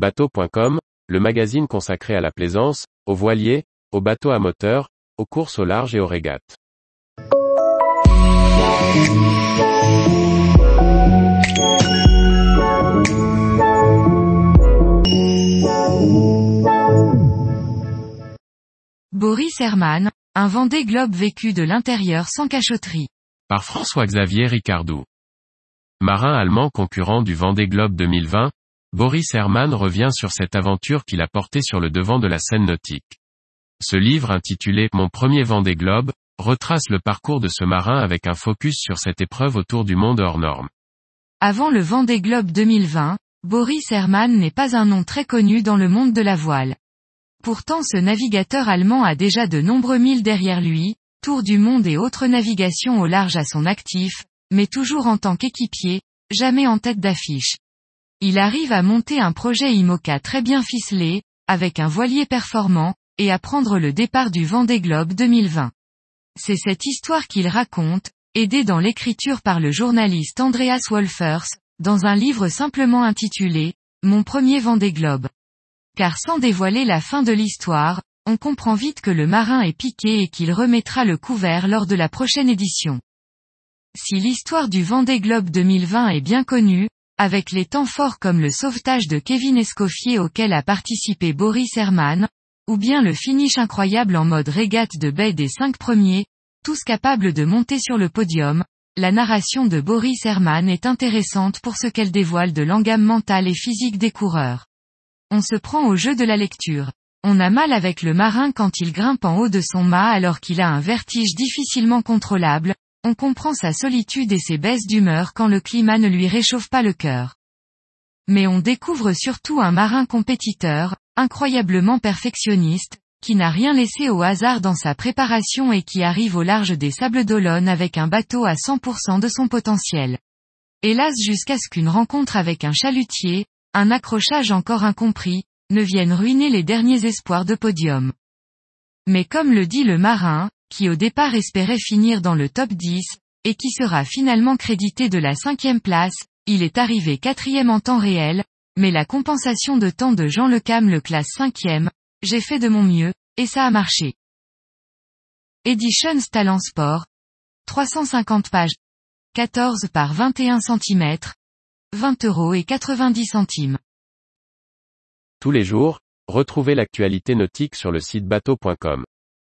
Bateau.com, le magazine consacré à la plaisance, aux voiliers, aux bateaux à moteur, aux courses au large et aux régates. Boris Herman, un Vendée Globe vécu de l'intérieur sans cachotterie. Par François-Xavier Ricardou. Marin allemand concurrent du Vendée Globe 2020, Boris Herman revient sur cette aventure qu'il a portée sur le devant de la scène nautique. Ce livre intitulé Mon premier Vendée Globe, retrace le parcours de ce marin avec un focus sur cette épreuve autour du monde hors norme. Avant le Vendée Globe 2020, Boris Herman n'est pas un nom très connu dans le monde de la voile. Pourtant ce navigateur allemand a déjà de nombreux milles derrière lui, tour du monde et autres navigations au large à son actif, mais toujours en tant qu'équipier, jamais en tête d'affiche. Il arrive à monter un projet IMOCA très bien ficelé, avec un voilier performant, et à prendre le départ du Vendée Globe 2020. C'est cette histoire qu'il raconte, aidé dans l'écriture par le journaliste Andreas Wolfers, dans un livre simplement intitulé, Mon premier Vendée Globe. Car sans dévoiler la fin de l'histoire, on comprend vite que le marin est piqué et qu'il remettra le couvert lors de la prochaine édition. Si l'histoire du Vendée Globe 2020 est bien connue, avec les temps forts comme le sauvetage de Kevin Escoffier auquel a participé Boris Herman, ou bien le finish incroyable en mode régate de baie des cinq premiers, tous capables de monter sur le podium, la narration de Boris Herman est intéressante pour ce qu'elle dévoile de l'engame mental et physique des coureurs. On se prend au jeu de la lecture. On a mal avec le marin quand il grimpe en haut de son mât alors qu'il a un vertige difficilement contrôlable, on comprend sa solitude et ses baisses d'humeur quand le climat ne lui réchauffe pas le cœur. Mais on découvre surtout un marin compétiteur, incroyablement perfectionniste, qui n'a rien laissé au hasard dans sa préparation et qui arrive au large des Sables d'Olonne avec un bateau à 100% de son potentiel. Hélas jusqu'à ce qu'une rencontre avec un chalutier, un accrochage encore incompris, ne vienne ruiner les derniers espoirs de podium. Mais comme le dit le marin, qui au départ espérait finir dans le top 10, et qui sera finalement crédité de la cinquième place, il est arrivé quatrième en temps réel, mais la compensation de temps de Jean Lecam le classe cinquième, j'ai fait de mon mieux, et ça a marché. Editions Talent Sport. 350 pages. 14 par 21 cm. 20 euros et 90 centimes. Tous les jours, retrouvez l'actualité nautique sur le site bateau.com.